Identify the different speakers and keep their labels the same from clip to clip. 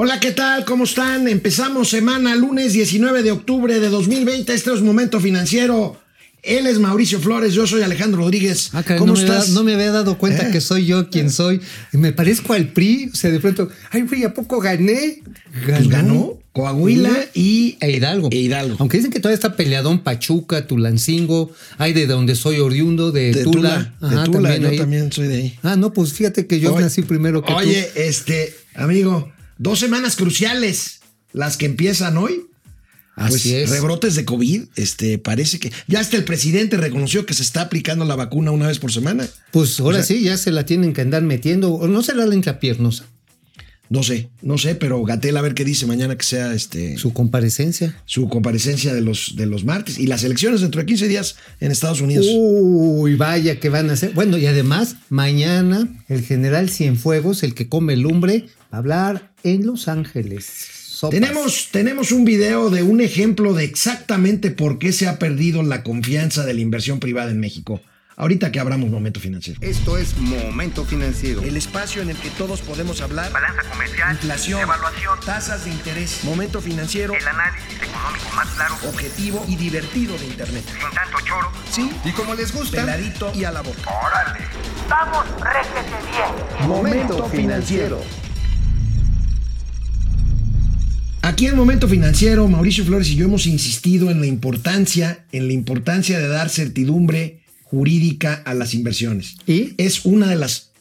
Speaker 1: Hola, ¿qué tal? ¿Cómo están? Empezamos semana lunes 19 de octubre de 2020. Este es Momento Financiero. Él es Mauricio Flores, yo soy Alejandro Rodríguez.
Speaker 2: Ah, ¿Cómo estás? no me había dado cuenta ¿Eh? que soy yo quien soy. Me parezco al PRI. O sea, de pronto, ay, güey, ¿a poco gané?
Speaker 1: Pues ganó. Coahuila y
Speaker 2: e Hidalgo.
Speaker 1: e Hidalgo.
Speaker 2: Aunque dicen que todavía está peleadón Pachuca, Tulancingo, hay de donde soy oriundo, de,
Speaker 1: Tula.
Speaker 2: Ajá,
Speaker 1: de Tula, yo también soy de ahí.
Speaker 2: Ah, no, pues fíjate que yo nací primero que
Speaker 1: oye, tú. Oye, este, amigo, Dos semanas cruciales, las que empiezan hoy.
Speaker 2: Así pues, es.
Speaker 1: Rebrotes de COVID, este, parece que ya hasta el presidente reconoció que se está aplicando la vacuna una vez por semana.
Speaker 2: Pues ahora sí, ya se la tienen que andar metiendo, o no será la intrapiernosa.
Speaker 1: No sé, no sé, pero Gatel a ver qué dice mañana que sea este.
Speaker 2: Su comparecencia.
Speaker 1: Su comparecencia de los, de los martes y las elecciones dentro de 15 días en Estados Unidos.
Speaker 2: Uy, vaya que van a hacer. Bueno, y además, mañana el general Cienfuegos, el que come lumbre, hablar en Los Ángeles.
Speaker 1: Tenemos, tenemos un video de un ejemplo de exactamente por qué se ha perdido la confianza de la inversión privada en México. Ahorita que abramos Momento Financiero.
Speaker 3: Esto es Momento Financiero.
Speaker 1: El espacio en el que todos podemos hablar.
Speaker 4: Balanza comercial.
Speaker 1: Inflación.
Speaker 4: Evaluación.
Speaker 1: Tasas de interés. Momento Financiero.
Speaker 4: El análisis económico más claro.
Speaker 1: Objetivo y divertido de Internet.
Speaker 4: Sin tanto choro.
Speaker 1: Sí.
Speaker 3: Y como les gusta.
Speaker 1: Peladito y a la boca.
Speaker 4: Órale. Vamos, réjete bien.
Speaker 3: Momento Financiero.
Speaker 1: Aquí en Momento Financiero, Mauricio Flores y yo hemos insistido en la importancia, en la importancia de dar certidumbre jurídica a las inversiones.
Speaker 2: ¿Y?
Speaker 1: Es una de las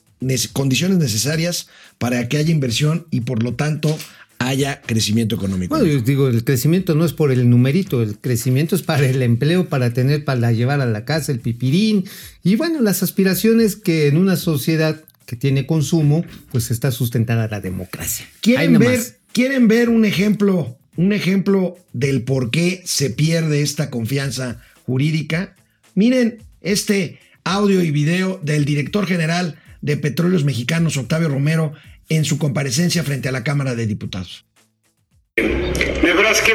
Speaker 1: condiciones necesarias para que haya inversión y por lo tanto haya crecimiento económico.
Speaker 2: Bueno, yo digo, el crecimiento no es por el numerito, el crecimiento es para el empleo, para tener, para llevar a la casa el pipirín y bueno, las aspiraciones que en una sociedad que tiene consumo, pues está sustentada la democracia.
Speaker 1: ¿Quieren ver, ¿Quieren ver un ejemplo, un ejemplo del por qué se pierde esta confianza jurídica? Miren este audio y video del director general de Petróleos Mexicanos, Octavio Romero, en su comparecencia frente a la Cámara de Diputados.
Speaker 5: Nebraska,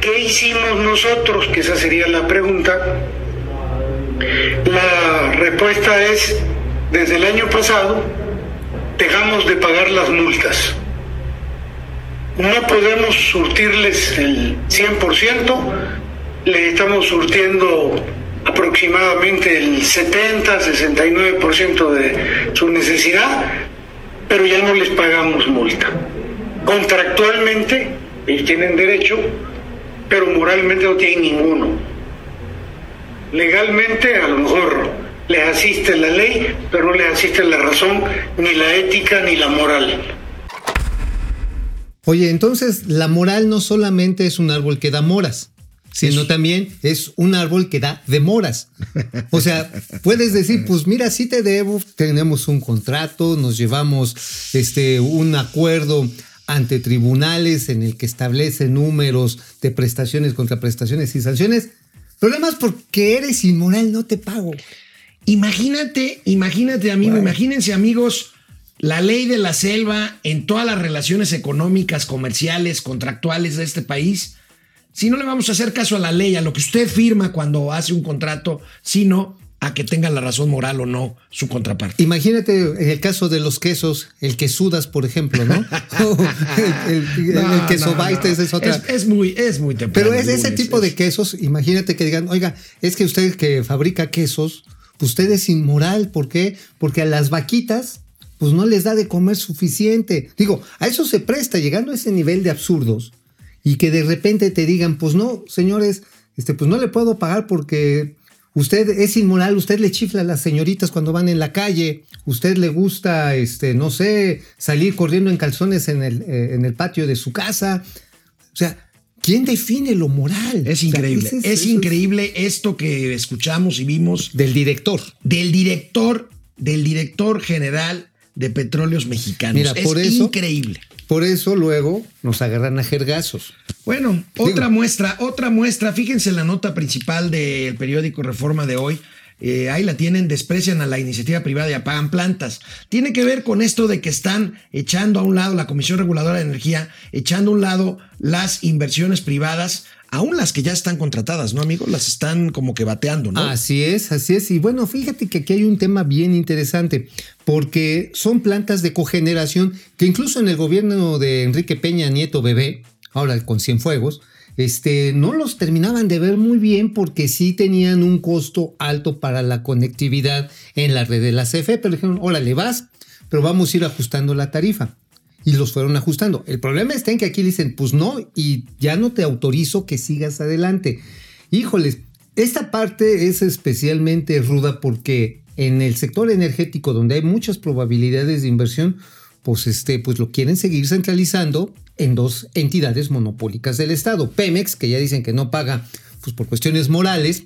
Speaker 5: ¿qué hicimos nosotros? Que esa sería la pregunta. La respuesta es, desde el año pasado, dejamos de pagar las multas no podemos surtirles el 100%, le estamos surtiendo aproximadamente el 70-69% de su necesidad, pero ya no les pagamos multa. Contractualmente, ellos tienen derecho, pero moralmente no tienen ninguno. Legalmente, a lo mejor les asiste la ley, pero no les asiste la razón, ni la ética, ni la moral.
Speaker 2: Oye, entonces la moral no solamente es un árbol que da moras, sino también es un árbol que da demoras. O sea, puedes decir, pues mira, sí te debo, tenemos un contrato, nos llevamos este, un acuerdo ante tribunales en el que establece números de prestaciones, contraprestaciones y sanciones. Problemas porque eres inmoral, no te pago.
Speaker 1: Imagínate, imagínate, amigo, imagínense, amigos, la ley de la selva en todas las relaciones económicas, comerciales, contractuales de este país, si no le vamos a hacer caso a la ley, a lo que usted firma cuando hace un contrato, sino a que tenga la razón moral o no su contraparte.
Speaker 2: Imagínate en el caso de los quesos, el que sudas, por ejemplo, ¿no? el, queso no, es otra.
Speaker 1: Es, muy, es muy temprano.
Speaker 2: Pero es ese tipo de quesos, imagínate que digan, oiga, es que usted que fabrica quesos, usted es inmoral. ¿Por qué? Porque a las vaquitas pues no les da de comer suficiente. Digo, a eso se presta, llegando a ese nivel de absurdos, y que de repente te digan, pues no, señores, este, pues no le puedo pagar porque usted es inmoral, usted le chifla a las señoritas cuando van en la calle, usted le gusta, este, no sé, salir corriendo en calzones en el, eh, en el patio de su casa. O sea, ¿Quién define lo moral?
Speaker 1: Es increíble. es, increíble esto que escuchamos y vimos.
Speaker 2: Del director.
Speaker 1: Del director, del director general de petróleos mexicanos. Mira, es por eso, increíble.
Speaker 2: Por eso luego nos agarran a jergazos.
Speaker 1: Bueno, otra muestra, otra muestra. Fíjense en la nota principal del periódico Reforma de hoy. eh, ahí la tienen, desprecian a la iniciativa privada y apagan plantas. Tiene que ver con esto de que están echando a un lado la Comisión Reguladora de Energía, echando a un lado las inversiones privadas, aún las que ya están contratadas, ¿no, amigo? Las están como que bateando, ¿no?
Speaker 2: Así es, así es. Y bueno, fíjate que aquí hay un tema bien interesante, porque son plantas de cogeneración que incluso en el gobierno de Enrique Peña Nieto Bebé, ahora con Cienfuegos, este, no los terminaban de ver muy bien porque sí tenían un costo alto para la conectividad en la red de la CFE, pero dijeron, órale, vas, pero vamos a ir ajustando la tarifa. Y los fueron ajustando. El problema está en que aquí dicen, pues no, y ya no te autorizo que sigas adelante. Híjoles, esta parte es especialmente ruda porque en el sector energético, donde hay muchas probabilidades de inversión, pues, este, pues lo quieren seguir centralizando en dos entidades monopólicas del Estado. Pemex, que ya dicen que no paga pues, por cuestiones morales,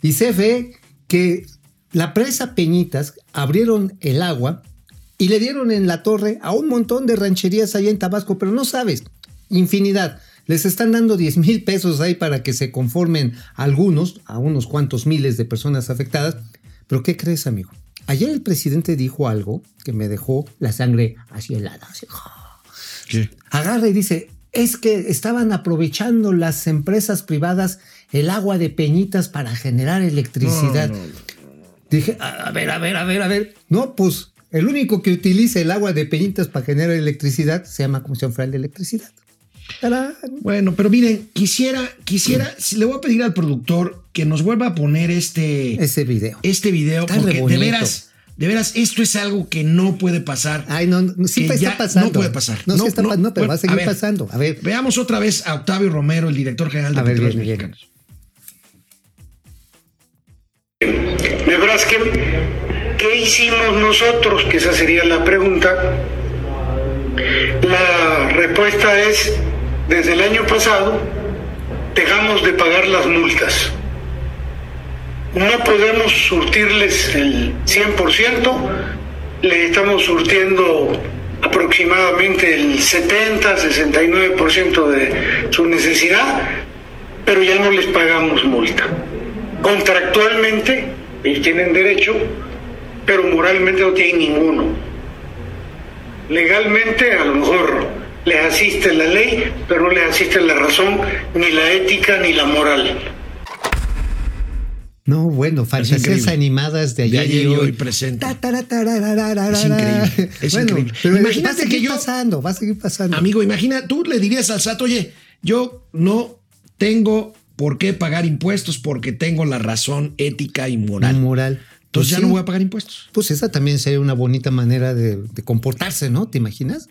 Speaker 2: y CFE, que la presa Peñitas abrieron el agua y le dieron en la torre a un montón de rancherías allá en Tabasco, pero no sabes, infinidad. Les están dando 10 mil pesos ahí para que se conformen algunos, a unos cuantos miles de personas afectadas. Pero ¿qué crees, amigo? Ayer el presidente dijo algo que me dejó la sangre así helada. Así,
Speaker 1: ¿Qué?
Speaker 2: agarra y dice, es que estaban aprovechando las empresas privadas el agua de peñitas para generar electricidad.
Speaker 1: No, no, no.
Speaker 2: Dije, a ver, a ver, a ver, a ver. No, pues el único que utiliza el agua de peñitas para generar electricidad se llama Comisión Federal de Electricidad. ¡Tarán!
Speaker 1: Bueno, pero miren, quisiera, quisiera, si le voy a pedir al productor que nos vuelva a poner este,
Speaker 2: Ese video.
Speaker 1: este video,
Speaker 2: Está
Speaker 1: porque de veras, de veras, esto es algo que no puede pasar.
Speaker 2: Ay, no, no, sí
Speaker 1: que
Speaker 2: está pasando.
Speaker 1: No puede pasar.
Speaker 2: No, sí está pa- no, pero va a seguir
Speaker 1: ver,
Speaker 2: pasando. A ver.
Speaker 1: Veamos otra vez a Octavio Romero, el director general de
Speaker 2: A ver,
Speaker 1: Petróleos
Speaker 2: bien, bien.
Speaker 1: Mexicanos.
Speaker 5: ¿qué hicimos nosotros? Que esa sería la pregunta. La respuesta es, desde el año pasado, dejamos de pagar las multas. No podemos surtirles el 100%, le estamos surtiendo aproximadamente el 70-69% de su necesidad, pero ya no les pagamos multa. Contractualmente, ellos tienen derecho, pero moralmente no tienen ninguno. Legalmente, a lo mejor les asiste la ley, pero no les asiste la razón, ni la ética, ni la moral.
Speaker 2: No, bueno, fantasías animadas de
Speaker 1: De
Speaker 2: ayer,
Speaker 1: ayer
Speaker 2: y hoy.
Speaker 1: hoy presente.
Speaker 2: Ta.
Speaker 1: Es increíble, es
Speaker 2: bueno,
Speaker 1: increíble.
Speaker 2: Pero
Speaker 1: Imagínate
Speaker 2: va a seguir
Speaker 1: que yo-
Speaker 2: pasando, va a seguir pasando.
Speaker 1: Amigo, imagina, tú le dirías al SAT, oye, yo no tengo por qué pagar impuestos porque tengo la razón ética y moral.
Speaker 2: moral.
Speaker 1: Entonces
Speaker 2: Pues
Speaker 1: ya
Speaker 2: sí,
Speaker 1: no voy a pagar impuestos.
Speaker 2: Pues esa también sería una bonita manera de, de comportarse, ¿no? ¿Te imaginas?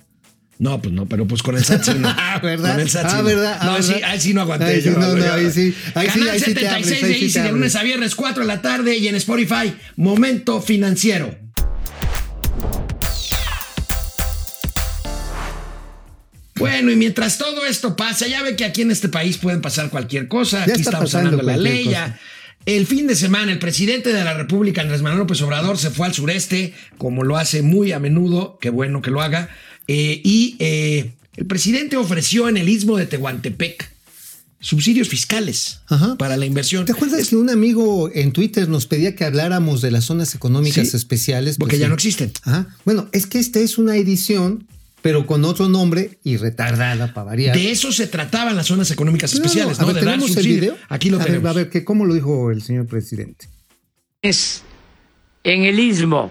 Speaker 1: No, pues no, pero pues con el SAT sí no.
Speaker 2: Ah, ¿verdad?
Speaker 1: Con el SAT sí
Speaker 2: Ah,
Speaker 1: no.
Speaker 2: ¿verdad? Ah,
Speaker 1: No,
Speaker 2: ¿verdad?
Speaker 1: sí, ahí sí no aguanté
Speaker 2: Ahí
Speaker 1: yo.
Speaker 2: no, no, ahí sí. Ahí sí,
Speaker 1: Canal
Speaker 2: ahí sí te
Speaker 1: 76
Speaker 2: abres,
Speaker 1: de Easy de lunes a viernes, 4 de la tarde y en Spotify, Momento Financiero. Bueno, y mientras todo esto pasa, ya ve que aquí en este país pueden pasar cualquier cosa.
Speaker 2: Ya
Speaker 1: Aquí
Speaker 2: está
Speaker 1: estamos
Speaker 2: pasando
Speaker 1: hablando de la ley. ya. El fin de semana, el presidente de la República, Andrés Manuel López Obrador, se fue al sureste, como lo hace muy a menudo, qué bueno que lo haga, eh, y eh, el presidente ofreció en el istmo de Tehuantepec subsidios fiscales
Speaker 2: Ajá.
Speaker 1: para la inversión.
Speaker 2: ¿Te acuerdas que un amigo en Twitter nos pedía que habláramos de las zonas económicas
Speaker 1: Sí,
Speaker 2: especiales?
Speaker 1: porque
Speaker 2: Pues
Speaker 1: ya
Speaker 2: sí.
Speaker 1: no existen.
Speaker 2: Ajá. Bueno, es que esta es una edición, pero con otro nombre y retardada para variar.
Speaker 1: De eso se trataban las zonas económicas especiales,
Speaker 2: a
Speaker 1: ¿no?
Speaker 2: ver,
Speaker 1: de dar
Speaker 2: ¿tenemos el video?
Speaker 1: Aquí lo
Speaker 2: a
Speaker 1: tenemos.
Speaker 2: Ver, a ver, ¿qué, ¿cómo lo dijo el señor presidente?
Speaker 6: es en el istmo.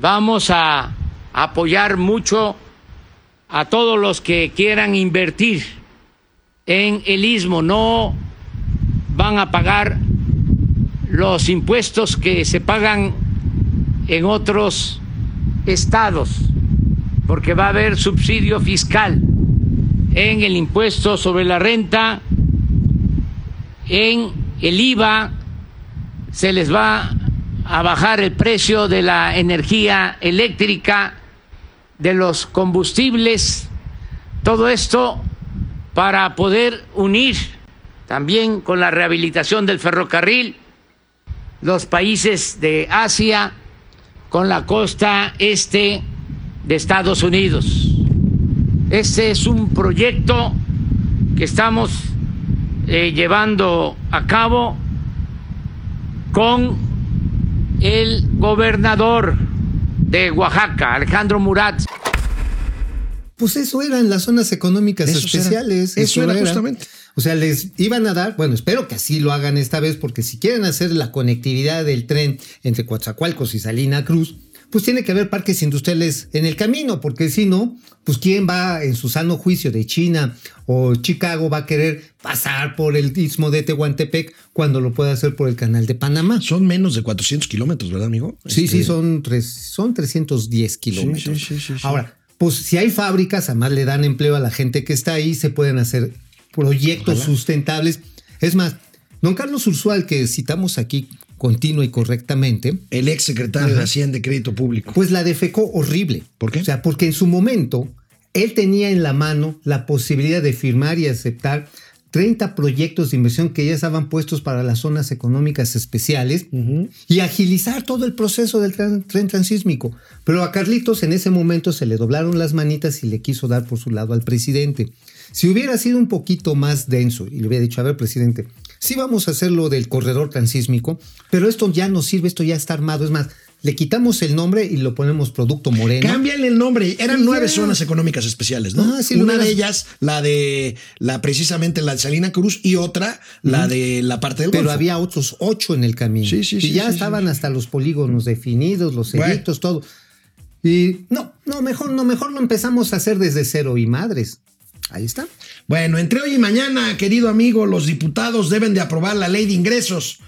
Speaker 6: Vamos a apoyar mucho a todos los que quieran invertir en el istmo. No van a pagar los impuestos que se pagan en otros estados, porque va a haber subsidio fiscal en el impuesto sobre la renta, en el IVA, se les va a bajar el precio de la energía eléctrica, de los combustibles, todo esto para poder unir también con la rehabilitación del ferrocarril los países de Asia con la costa este de Estados Unidos. Este es un proyecto que estamos eh, llevando a cabo con el gobernador de Oaxaca, Alejandro Murat.
Speaker 2: Pues eso eran las zonas económicas
Speaker 1: Eso era.
Speaker 2: especiales.
Speaker 1: Eso era justamente.
Speaker 2: O sea, les iban a dar, bueno, espero que así lo hagan esta vez, porque si quieren hacer la conectividad del tren entre Coatzacoalcos y Salina Cruz, pues tiene que haber parques industriales en el camino, porque si no, pues quién va en su sano juicio de China o Chicago va a querer pasar por el istmo de Tehuantepec cuando lo puede hacer por el canal de Panamá.
Speaker 1: Son menos de 400 kilómetros, ¿verdad, amigo?
Speaker 2: Sí,
Speaker 1: Este,
Speaker 2: sí, son, tres, son 310 kilómetros.
Speaker 1: sí, sí, sí, sí.
Speaker 2: Ahora, pues si hay fábricas, además le dan empleo a la gente que está ahí, se pueden hacer proyectos
Speaker 1: Ojalá.
Speaker 2: sustentables. Es más, don Carlos Ursual, que citamos aquí continua y correctamente,
Speaker 1: El ex secretario de Hacienda y Crédito Público.
Speaker 2: pues la defecó horrible.
Speaker 1: ¿Por qué?
Speaker 2: O sea, porque en su momento él tenía en la mano la posibilidad de firmar y aceptar 30 proyectos de inversión que ya estaban puestos para las zonas económicas especiales y agilizar todo el proceso del tren, tren transísmico. Pero a Carlitos en ese momento se le doblaron las manitas y le quiso dar por su lado al presidente. Si hubiera sido un poquito más denso y le hubiera dicho, a ver, presidente, sí vamos a hacer lo del corredor transísmico, pero esto ya no sirve, esto ya está armado. Es más, le quitamos el nombre y lo ponemos Producto Moreno.
Speaker 1: Cámbiale el nombre. Eran
Speaker 2: Y
Speaker 1: nueve
Speaker 2: ya.
Speaker 1: zonas económicas especiales, ¿no?
Speaker 2: Ah, sí,
Speaker 1: Una de ellas, la de la precisamente la de Salina Cruz, y otra, la de la parte del
Speaker 2: Pero
Speaker 1: Golfo.
Speaker 2: había otros ocho en el camino.
Speaker 1: Sí, sí,
Speaker 2: y
Speaker 1: sí,
Speaker 2: ya
Speaker 1: sí,
Speaker 2: estaban hasta los polígonos definidos, los
Speaker 1: Bueno.
Speaker 2: edictos, todo. Y no, no, mejor, no, mejor lo empezamos a hacer desde cero y madres. Ahí está.
Speaker 1: Bueno, entre hoy y mañana, querido amigo, los diputados deben de aprobar la ley de ingresos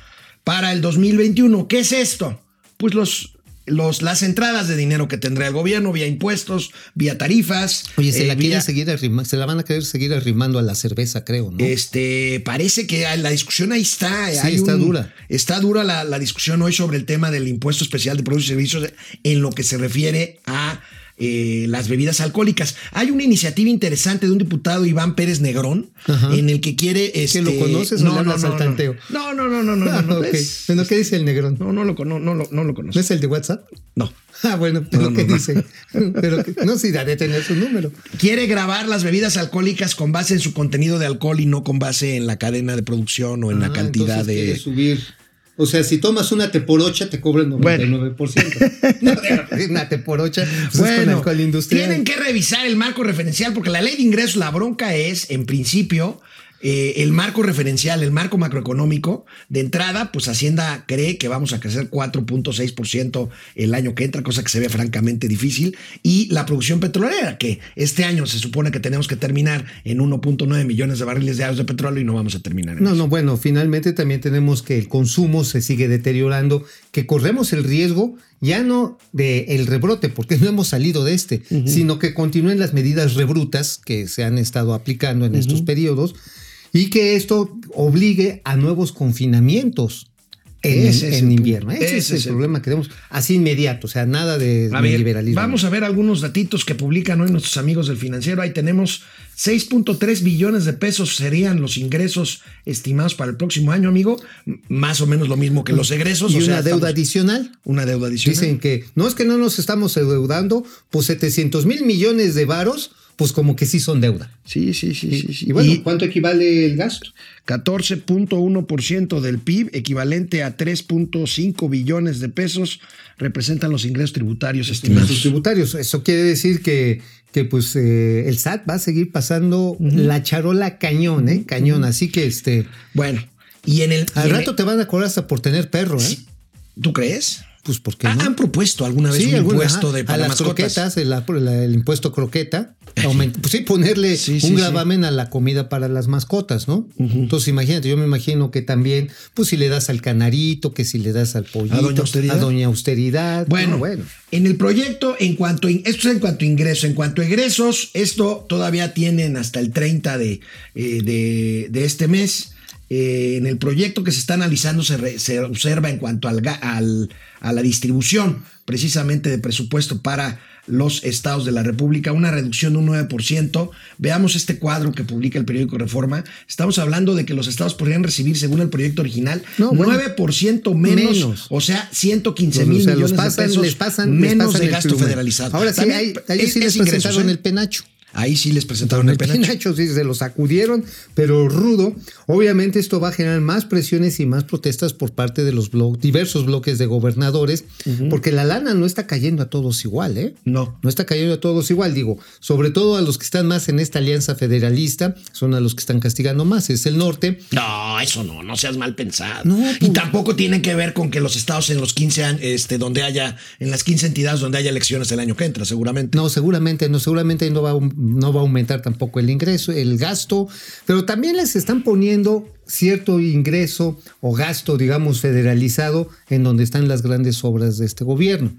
Speaker 1: para el 2021. ¿Qué es esto? Pues los, los, las entradas de dinero que tendrá el gobierno vía impuestos, vía tarifas.
Speaker 2: Oye, se
Speaker 1: eh,
Speaker 2: la
Speaker 1: vía-
Speaker 2: seguir se la van a querer seguir arrimando a la cerveza, creo, ¿no?
Speaker 1: Este, parece que la discusión ahí está.
Speaker 2: Sí,
Speaker 1: hay
Speaker 2: está
Speaker 1: un-
Speaker 2: dura.
Speaker 1: Está dura la, la discusión hoy sobre el tema del impuesto especial de productos y servicios en lo que se refiere a eh, las bebidas alcohólicas. Hay una iniciativa interesante de un diputado, Iván Pérez Negrón,
Speaker 2: Ajá.
Speaker 1: en el que quiere. Este,
Speaker 2: lo conoces o le hablas al tanteo?
Speaker 1: No, no, no, no, no. no,
Speaker 2: Ah,
Speaker 1: no,
Speaker 2: ok.
Speaker 1: es-
Speaker 2: Bueno, ¿qué dice el negrón?
Speaker 1: no, no lo, no, lo- no lo
Speaker 2: ¿No
Speaker 1: conozco.
Speaker 2: es el de WhatsApp?
Speaker 1: No.
Speaker 2: Ah, bueno, pero
Speaker 1: No, no,
Speaker 2: ¿qué
Speaker 1: no.
Speaker 2: dice? pero que- no, sí, da de tener su número.
Speaker 1: Quiere grabar las bebidas alcohólicas con base en su contenido de alcohol y no con base en la cadena de producción o en la
Speaker 2: Ah,
Speaker 1: cantidad de.
Speaker 2: subir. O sea, si tomas una teporocha, te cobran 99%. no, una teporocha pues es con
Speaker 1: Bueno,
Speaker 2: alcohol industrial.
Speaker 1: tienen que revisar el marco referencial porque la ley de ingresos, la bronca es, en principio, eh, el marco referencial, el marco macroeconómico. De entrada, pues Hacienda cree que vamos a crecer 4.6% el año que entra, cosa que se ve francamente difícil. Y la producción petrolera, que este año se supone que tenemos que terminar en 1.9 millones de barriles diarios de petróleo y no vamos a terminar en
Speaker 2: No,
Speaker 1: eso.
Speaker 2: no, bueno, finalmente también tenemos que el consumo se sigue deteriorando, que corremos el riesgo ya no de el rebrote, porque no hemos salido de este, sino que continúen las medidas rebrutas que se han estado aplicando en estos periodos y que esto obligue a nuevos confinamientos en,
Speaker 1: Ese es
Speaker 2: en invierno. Ese,
Speaker 1: Ese
Speaker 2: es
Speaker 1: es
Speaker 2: el
Speaker 1: el
Speaker 2: problema que tenemos así inmediato, o sea, nada de
Speaker 1: A ver,
Speaker 2: liberalismo.
Speaker 1: vamos a ver algunos datitos que publican hoy nuestros amigos del financiero. Ahí tenemos 6.3 billones de pesos serían los ingresos estimados para el próximo año, amigo. Más o menos lo mismo que los egresos.
Speaker 2: y
Speaker 1: o sea,
Speaker 2: una deuda
Speaker 1: estamos-
Speaker 2: adicional.
Speaker 1: Una deuda adicional.
Speaker 2: Dicen que no es que no nos estamos endeudando, pues 700 mil millones de varos, pues como que sí son deuda.
Speaker 1: Sí, sí, sí, sí. sí.
Speaker 2: Y bueno,
Speaker 1: Y
Speaker 2: ¿cuánto equivale el gasto?
Speaker 1: 14.1% del PIB, equivalente a 3.5 billones de pesos, representan los ingresos tributarios estimados.
Speaker 2: tributarios. Eso quiere decir que, que pues eh, el SAT va a seguir pasando la charola cañón, ¿eh? Cañón. Así que este,
Speaker 1: Bueno, y en el.
Speaker 2: al rato
Speaker 1: el-
Speaker 2: te van a cobrar hasta por tener perro, ¿eh?
Speaker 1: ¿Tú crees?
Speaker 2: Pues porque
Speaker 1: Ah,
Speaker 2: no.
Speaker 1: ¿Han propuesto alguna vez un
Speaker 2: alguna-
Speaker 1: impuesto de
Speaker 2: a
Speaker 1: para
Speaker 2: las
Speaker 1: mascotas?
Speaker 2: croquetas, el, impuesto croqueta, aumenta- pues sí, ponerle
Speaker 1: Sí, sí,
Speaker 2: un
Speaker 1: sí.
Speaker 2: gravamen a la comida para las mascotas, ¿no? Entonces imagínate, yo me imagino que también, pues si le das al canarito, que si le das al pollito,
Speaker 1: Doña Austeridad?
Speaker 2: a Doña Austeridad.
Speaker 1: Bueno,
Speaker 2: no, bueno.
Speaker 1: en el proyecto, en cuanto, esto es en cuanto a ingresos, en cuanto a egresos, esto todavía tienen hasta el 30 de, eh, de, de este mes. Eh, en el proyecto que se está analizando se, re- se observa en cuanto al, al- a la distribución precisamente de presupuesto para los estados de la República, una reducción de un 9%. Veamos este cuadro que publica el periódico Reforma. Estamos hablando de que los estados podrían recibir, según el proyecto original,
Speaker 2: No, bueno.
Speaker 1: 9% menos,
Speaker 2: Menos.
Speaker 1: o sea, 115
Speaker 2: Los-
Speaker 1: mil
Speaker 2: o sea,
Speaker 1: millones
Speaker 2: pasan,
Speaker 1: de pesos
Speaker 2: les pasan, les
Speaker 1: menos
Speaker 2: pasan
Speaker 1: de gasto federalizado.
Speaker 2: Ahora sí,
Speaker 1: También
Speaker 2: hay-
Speaker 1: es-
Speaker 2: sí les
Speaker 1: es ingresos, ¿eh?
Speaker 2: el penacho.
Speaker 1: Ahí sí les presentaron el penacho.
Speaker 2: penacho, sí, se lo sacudieron, pero rudo. Obviamente esto va a generar más presiones y más protestas por parte de los blo- diversos bloques de gobernadores, porque la lana no está cayendo a todos igual, ¿eh?
Speaker 1: No.
Speaker 2: No está cayendo a todos igual, digo, sobre todo a los que están más en esta alianza federalista, son a los que están castigando más, es el norte.
Speaker 1: No, eso no, no seas mal pensado.
Speaker 2: No,
Speaker 1: y
Speaker 2: pues-
Speaker 1: tampoco tiene que ver con que los estados en los 15 años, este, donde haya, en las 15 entidades donde haya elecciones el año que entra, seguramente.
Speaker 2: No, seguramente no, seguramente no va, a, no va a aumentar tampoco el ingreso, el gasto, pero también les están poniendo cierto ingreso o gasto, digamos, federalizado en donde están las grandes obras de este gobierno.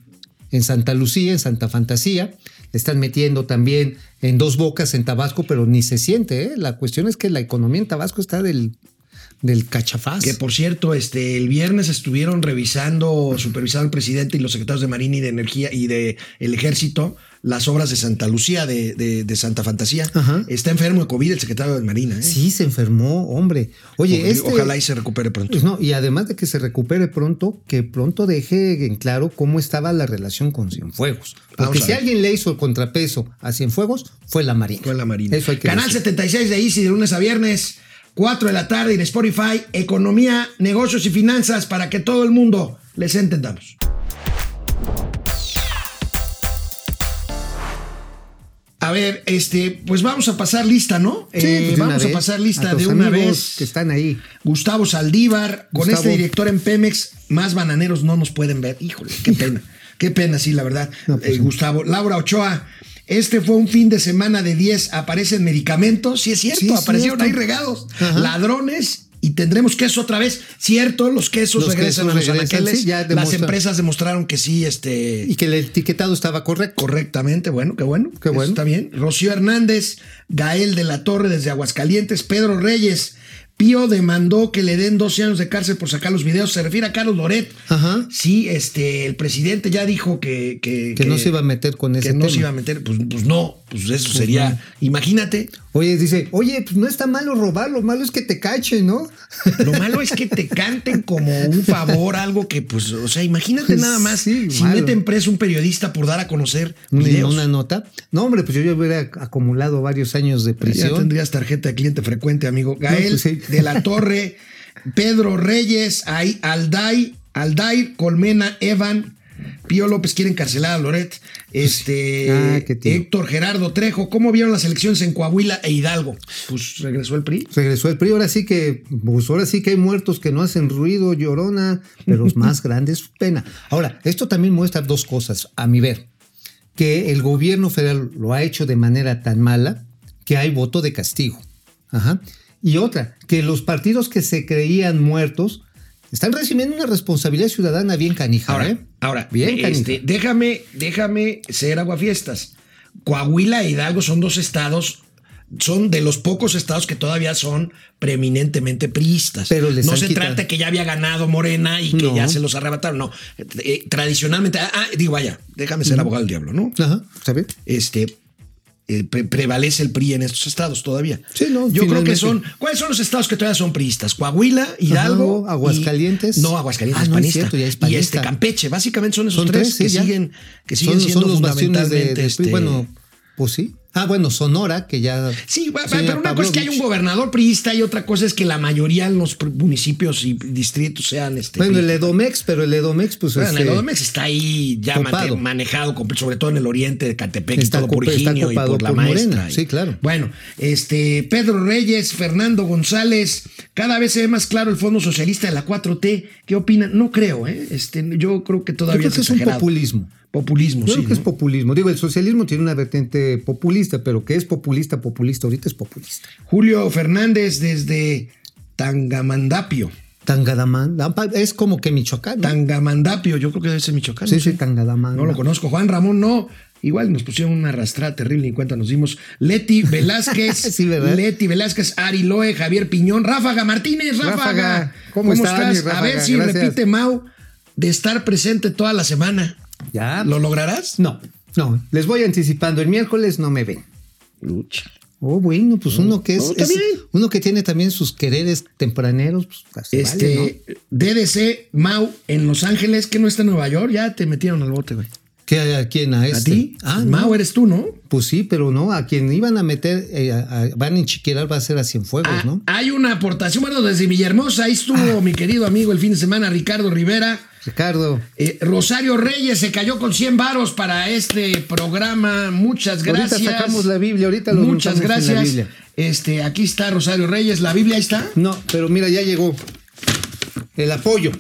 Speaker 2: En Santa Lucía, en Santa Fantasía, están metiendo también en dos bocas en Tabasco, pero ni se siente. ¿eh? La cuestión es que la economía en Tabasco está del, del cachafaz.
Speaker 1: Que por cierto, este, el viernes estuvieron revisando, supervisando el presidente y los secretarios de Marina y de Energía y de el Ejército las obras de Santa Lucía, de, de- de Santa Fantasía.
Speaker 2: Ajá.
Speaker 1: Está enfermo de COVID el secretario de Marina. ¿eh?
Speaker 2: Sí, se enfermó, hombre. Oye,
Speaker 1: Ojalá-
Speaker 2: este,
Speaker 1: Ojalá y se recupere pronto.
Speaker 2: No, y además de que se recupere pronto, que pronto deje en claro cómo estaba la relación con Cienfuegos. Porque si alguien le hizo el contrapeso a Cienfuegos, fue la Marina.
Speaker 1: Fue la Marina.
Speaker 2: Eso hay que
Speaker 1: Canal
Speaker 2: decir.
Speaker 1: 76 de Easy de lunes a viernes, 4 de la tarde en Spotify, economía, negocios y finanzas para que todo el mundo les entendamos. A ver, este, pues vamos a pasar lista, ¿no?
Speaker 2: Sí,
Speaker 1: Eh,
Speaker 2: pues
Speaker 1: vamos a pasar lista de una vez.
Speaker 2: Que están ahí.
Speaker 1: Gustavo Saldívar, con este director en Pemex, más bananeros no nos pueden ver. Híjole, qué pena. qué pena, sí, la verdad.
Speaker 2: No, pues
Speaker 1: Eh,
Speaker 2: no.
Speaker 1: Gustavo. Laura Ochoa, este fue un fin de semana de 10. Aparecen medicamentos. Sí, es cierto,
Speaker 2: Sí,
Speaker 1: aparecieron
Speaker 2: cierto.
Speaker 1: ahí regados.
Speaker 2: Ajá.
Speaker 1: Ladrones. Y tendremos queso otra vez. Cierto, los quesos
Speaker 2: Los
Speaker 1: regresan
Speaker 2: quesos
Speaker 1: a los anaqueles.
Speaker 2: sí, ya
Speaker 1: Las empresas demostraron que sí, este.
Speaker 2: Y que el etiquetado estaba correcto.
Speaker 1: Correctamente, bueno, qué bueno.
Speaker 2: Qué bueno.
Speaker 1: Está bien. Rocío Hernández, Gael de la Torre desde Aguascalientes, Pedro Reyes. Pío demandó que le den 12 años de cárcel por sacar los videos. Se refiere a Carlos Loret.
Speaker 2: Ajá.
Speaker 1: Sí, este, el presidente ya dijo que. Que,
Speaker 2: Que no se iba a meter con
Speaker 1: que
Speaker 2: ese
Speaker 1: no se iba a meter. Pues, pues no, pues eso sería. Imagínate.
Speaker 2: Oye, dice, oye, pues no está malo robar, lo malo es que te cachen, ¿no?
Speaker 1: Lo malo es que te canten como un favor, algo que, pues, o sea, imagínate
Speaker 2: Pues
Speaker 1: nada más
Speaker 2: sí,
Speaker 1: si
Speaker 2: malo.
Speaker 1: meten preso un periodista por dar a conocer
Speaker 2: Una,
Speaker 1: videos.
Speaker 2: una nota. No, hombre, pues yo ya hubiera acumulado varios años de
Speaker 1: Ya
Speaker 2: prisión.
Speaker 1: tendrías tarjeta de cliente frecuente, amigo. Gael
Speaker 2: pues sí.
Speaker 1: de la Torre, Pedro Reyes, ahí, Alday, Aldair, Colmena, Evan, Pío López quiere encarcelar a Loret, este,
Speaker 2: Ah.
Speaker 1: Héctor Gerardo Trejo. ¿Cómo vieron las elecciones en Coahuila e Hidalgo? Pues regresó el PRI.
Speaker 2: Regresó el PRI, ahora sí que, pues ahora sí que hay muertos que no hacen ruido, llorona, pero los más grandes su pena. Ahora, esto también muestra dos cosas, a mi ver, que el gobierno federal lo ha hecho de manera tan mala que hay voto de castigo. Ajá. Y otra, que los partidos que se creían muertos están recibiendo una responsabilidad ciudadana bien canija.
Speaker 1: Ahora,
Speaker 2: ¿eh?
Speaker 1: ahora
Speaker 2: bien
Speaker 1: este, déjame, déjame ser aguafiestas. Coahuila e Hidalgo son dos estados, son de los pocos estados que todavía son preeminentemente priistas.
Speaker 2: Pero les
Speaker 1: no se
Speaker 2: quitado-
Speaker 1: trata que ya había ganado Morena y que
Speaker 2: No.
Speaker 1: ya se los arrebataron. No, Eh, tradicionalmente, ah, ah, digo, vaya, déjame ser abogado del diablo, ¿no?
Speaker 2: Ajá, ¿está bien?
Speaker 1: Este eh, pre- prevalece el PRI en estos estados todavía.
Speaker 2: Sí, no,
Speaker 1: Yo creo que son. ¿Cuáles son los estados que todavía son priistas? Coahuila, Hidalgo,
Speaker 2: Ajá, Aguascalientes.
Speaker 1: y- no, Aguascalientes
Speaker 2: Ah,
Speaker 1: es
Speaker 2: no es
Speaker 1: panista.
Speaker 2: cierto, ya es
Speaker 1: Y
Speaker 2: panista.
Speaker 1: este Campeche, básicamente son esos
Speaker 2: Son
Speaker 1: tres,
Speaker 2: tres, sí,
Speaker 1: que
Speaker 2: ya.
Speaker 1: siguen, que siguen
Speaker 2: son,
Speaker 1: siendo
Speaker 2: son los bastiones de,
Speaker 1: este,
Speaker 2: Bueno, pues sí. Ah, bueno, Sonora, que ya.
Speaker 1: Sí, pero una cosa es que hay un gobernador priista y otra cosa es que la mayoría en los municipios y distritos sean este.
Speaker 2: Bueno, el. Edomex, pero el Edomex, pues.
Speaker 1: Bueno,
Speaker 2: este,
Speaker 1: el Edomex está ahí ya
Speaker 2: copado.
Speaker 1: manejado, sobre todo en el oriente de Catepec
Speaker 2: Está
Speaker 1: todo por
Speaker 2: está
Speaker 1: y por la maestra.
Speaker 2: Morena, sí, claro.
Speaker 1: Bueno, este Pedro Reyes, Fernando González, cada vez se ve más claro el fondo socialista de la 4T. ¿Qué opinan? No creo, ¿eh? Este, yo creo que
Speaker 2: Yo
Speaker 1: todavía
Speaker 2: creo que es un populismo.
Speaker 1: Populismo,
Speaker 2: Yo
Speaker 1: sí.
Speaker 2: creo que es
Speaker 1: ¿no?
Speaker 2: populismo. Digo, el socialismo tiene una vertiente populista, pero que es populista, populista, ahorita es populista.
Speaker 1: Julio Fernández desde Tangamandapio.
Speaker 2: Tangadamán, es como que Michoacán. ¿no?
Speaker 1: Tangamandapio, yo creo que debe ser Michoacán.
Speaker 2: sí,
Speaker 1: no
Speaker 2: sí. Tangadamán.
Speaker 1: No lo conozco. Juan Ramón, no. Igual nos pusieron una arrastrada terrible, ni cuenta nos dimos. Leti Velázquez,
Speaker 2: Sí, ¿verdad?
Speaker 1: Leti Velázquez, Ari Loe, Javier Piñón, Ráfaga Martínez, Ráfaga.
Speaker 2: Ráfaga, ¿cómo está, mi
Speaker 1: A ver si
Speaker 2: Gracias.
Speaker 1: repite Mau de estar presente toda la semana.
Speaker 2: Ya.
Speaker 1: ¿Lo lograrás?
Speaker 2: No, no. Les voy anticipando. El miércoles no me ven.
Speaker 1: Lucha.
Speaker 2: Oh, bueno, pues uno que es,
Speaker 1: No,
Speaker 2: uno que tiene también sus quereres tempraneros, pues así
Speaker 1: Este,
Speaker 2: vale, ¿no?
Speaker 1: DDC Mau en Los Ángeles, que no está en Nueva York, ya te metieron al bote, güey.
Speaker 2: ¿Qué, ¿A quién? ¿A,
Speaker 1: ¿A
Speaker 2: este?
Speaker 1: ti?
Speaker 2: Ah,
Speaker 1: Mau
Speaker 2: no.
Speaker 1: eres tú, ¿no?
Speaker 2: Pues sí, pero no, a quien iban a meter, eh, a- a- van a enchiquerar va a ser a Cienfuegos,
Speaker 1: Ah,
Speaker 2: ¿no?
Speaker 1: Hay una aportación, bueno, desde Villahermosa, ahí estuvo mi querido amigo el fin de semana, Ricardo Rivera.
Speaker 2: Ricardo.
Speaker 1: Eh, Rosario Reyes se cayó con 100 varos para este programa. Muchas gracias.
Speaker 2: Ahorita sacamos la Biblia, ahorita lo
Speaker 1: Muchas
Speaker 2: montamos en la
Speaker 1: gracias.
Speaker 2: Biblia.
Speaker 1: Este, aquí está Rosario Reyes, la Biblia ahí está.
Speaker 2: No, pero mira, ya llegó el apoyo.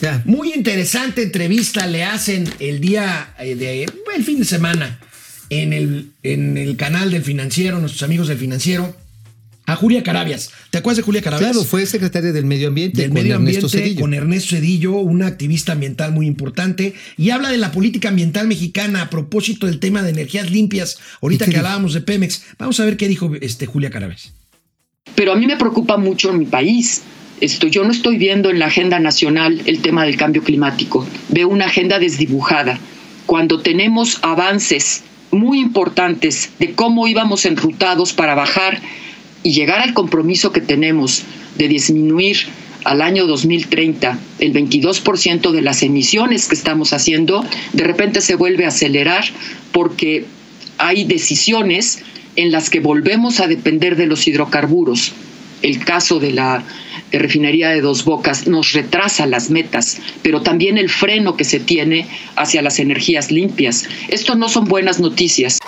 Speaker 2: Ya.
Speaker 1: Muy interesante entrevista le hacen el día eh, de el fin de semana en el, en el canal del financiero, nuestros amigos del financiero, a Julia Carabias. ¿Te acuerdas de Julia Carabias?
Speaker 2: Claro, fue secretaria del Medio Ambiente
Speaker 1: del
Speaker 2: con
Speaker 1: medio
Speaker 2: Ernesto
Speaker 1: ambiente
Speaker 2: Cedillo.
Speaker 1: con Ernesto Cedillo, una activista ambiental muy importante, y habla de la política ambiental mexicana a propósito del tema de energías limpias, ahorita
Speaker 2: ¿Y qué
Speaker 1: que
Speaker 2: dijo?
Speaker 1: hablábamos de Pemex. Vamos a ver qué dijo este Julia Carabias.
Speaker 7: Pero a mí me preocupa mucho mi país. Esto, yo no estoy viendo en la agenda nacional el tema del cambio climático. Veo una agenda desdibujada. Cuando tenemos avances muy importantes de cómo íbamos enrutados para bajar y llegar al compromiso que tenemos de disminuir al año 2030 el 22% de las emisiones que estamos haciendo, de repente se vuelve a acelerar porque hay decisiones en las que volvemos a depender de los hidrocarburos. El caso de la refinería de Dos Bocas nos retrasa las metas, pero también el freno que se tiene hacia las energías limpias. Esto no son buenas noticias.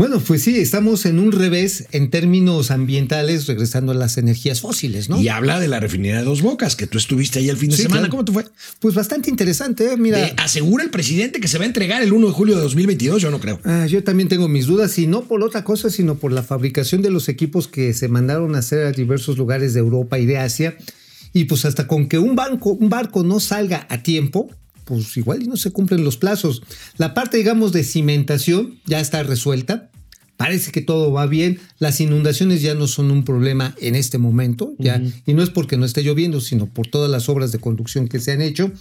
Speaker 2: Bueno, pues sí, estamos en un revés en términos ambientales, regresando a las energías fósiles, ¿no?
Speaker 1: Y habla de la refinería de Dos Bocas, que tú estuviste ahí el fin de
Speaker 2: Sí,
Speaker 1: semana.
Speaker 2: claro.
Speaker 1: ¿Cómo te fue?
Speaker 2: Pues bastante interesante, ¿eh? Mira.
Speaker 1: Asegura el presidente que se va a entregar el 1 de julio de 2022, yo no creo.
Speaker 2: Ah, yo también tengo mis dudas, y no por otra cosa, sino por la fabricación de los equipos que se mandaron a hacer a diversos lugares de Europa y de Asia. Y pues hasta con que un, banco, un barco no salga a tiempo, pues igual y no se cumplen los plazos. La parte, digamos, de cimentación ya está resuelta. Parece que todo va bien. Las inundaciones ya no son un problema en este momento. Ya, Y no es porque no esté lloviendo, sino por todas las obras de conducción que se han hecho.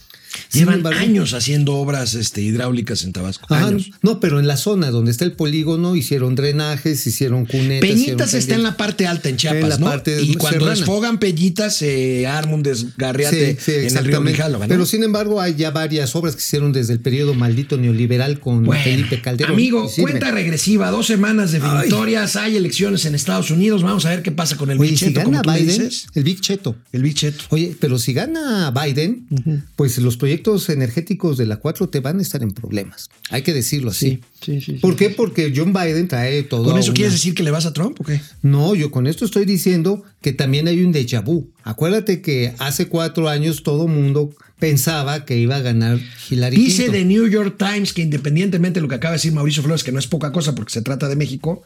Speaker 1: Llevan
Speaker 2: embargo-
Speaker 1: años haciendo obras este, hidráulicas en Tabasco.
Speaker 2: Ajá,
Speaker 1: años.
Speaker 2: no, pero en la zona donde está el polígono hicieron drenajes, hicieron cunetas.
Speaker 1: Peñitas
Speaker 2: hicieron
Speaker 1: está en la parte alta en Chiapas,
Speaker 2: En la
Speaker 1: ¿no?
Speaker 2: parte
Speaker 1: y cuando
Speaker 2: serrana.
Speaker 1: desfogan Peñitas se arma un desgarriate
Speaker 2: Sí, sí,
Speaker 1: en el río. Grijalva, ¿no?
Speaker 2: Pero sin embargo, hay ya varias obras que hicieron desde el periodo maldito neoliberal con
Speaker 1: Bueno,
Speaker 2: Felipe Calderón.
Speaker 1: Amigo, cuenta regresiva, dos semanas definitorias, hay elecciones en Estados Unidos, vamos a ver qué pasa con el
Speaker 2: Oye, si
Speaker 1: bicheto, como
Speaker 2: gana Biden,
Speaker 1: dices.
Speaker 2: el Big Cheto.
Speaker 1: El bicheto.
Speaker 2: Oye, pero si gana Biden, pues los proyectos energéticos de la 4T van a estar en problemas. Hay que decirlo así.
Speaker 1: sí, sí, sí.
Speaker 2: ¿Por qué? Porque John Biden trae todo.
Speaker 1: ¿Con eso
Speaker 2: una-
Speaker 1: quieres decir que le vas a Trump o qué?
Speaker 2: No, yo con esto estoy diciendo que también hay un déjà vu. Acuérdate que hace cuatro años todo mundo pensaba que iba a ganar Hillary
Speaker 1: Dice
Speaker 2: Clinton.
Speaker 1: The New York Times que independientemente de lo que acaba de decir Mauricio Flores, que no es poca cosa porque se trata de México,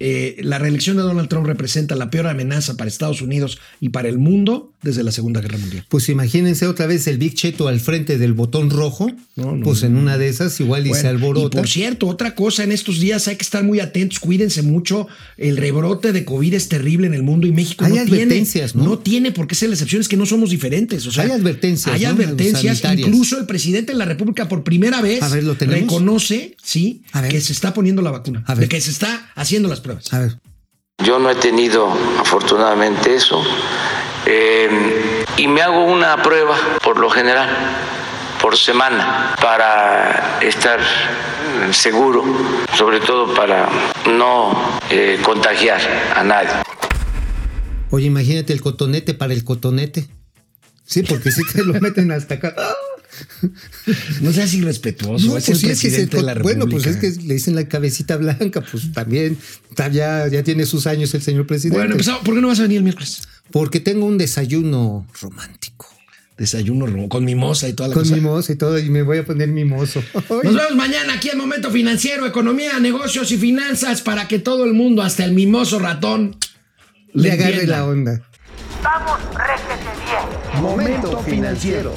Speaker 1: eh, la reelección de Donald Trump representa la peor amenaza para Estados Unidos y para el mundo desde la Segunda Guerra Mundial.
Speaker 2: Pues imagínense otra vez el Big Cheto al frente del botón rojo.
Speaker 1: No, no,
Speaker 2: pues en una de esas igual y se
Speaker 1: Bueno,
Speaker 2: alborota.
Speaker 1: Y por cierto, otra cosa, en estos días hay que estar muy atentos, cuídense mucho. El rebrote de COVID es terrible en el mundo y México
Speaker 2: Hay
Speaker 1: no tiene,
Speaker 2: advertencias, ¿no?
Speaker 1: tiene por qué ser la excepción, es que no somos diferentes. O sea,
Speaker 2: Hay advertencias,
Speaker 1: Hay
Speaker 2: ¿no?
Speaker 1: advertencias. Incluso el presidente de la República por primera vez reconoce, sí, que se está poniendo la vacuna, de que se está haciendo las pruebas.
Speaker 2: A ver.
Speaker 8: Yo no he tenido afortunadamente eso. Eh, y me hago una prueba por lo general, por semana, para estar seguro, sobre todo para no eh, contagiar a nadie.
Speaker 2: Oye, imagínate el cotonete para el cotonete. Sí, porque si te lo meten hasta acá.
Speaker 1: No seas irrespetuoso,
Speaker 2: No,
Speaker 1: es
Speaker 2: pues
Speaker 1: el
Speaker 2: sí, es que
Speaker 1: presidente
Speaker 2: se-
Speaker 1: de la República.
Speaker 2: bueno, pues es que le dicen la cabecita blanca, pues también está ya, ya tiene sus años el señor presidente.
Speaker 1: Bueno, empezamos. ¿Por qué no vas a venir el miércoles?
Speaker 2: Porque tengo un desayuno romántico.
Speaker 1: Desayuno con mimosa y toda la
Speaker 2: Con
Speaker 1: cosa.
Speaker 2: mimosa y todo, y me voy a poner mimoso.
Speaker 1: Nos vemos mañana aquí en Momento Financiero, Economía, Negocios y Finanzas para que todo el mundo, hasta el mimoso ratón,
Speaker 2: Le agarre la onda.
Speaker 4: Vamos, réjete bien.
Speaker 3: Momento financiero.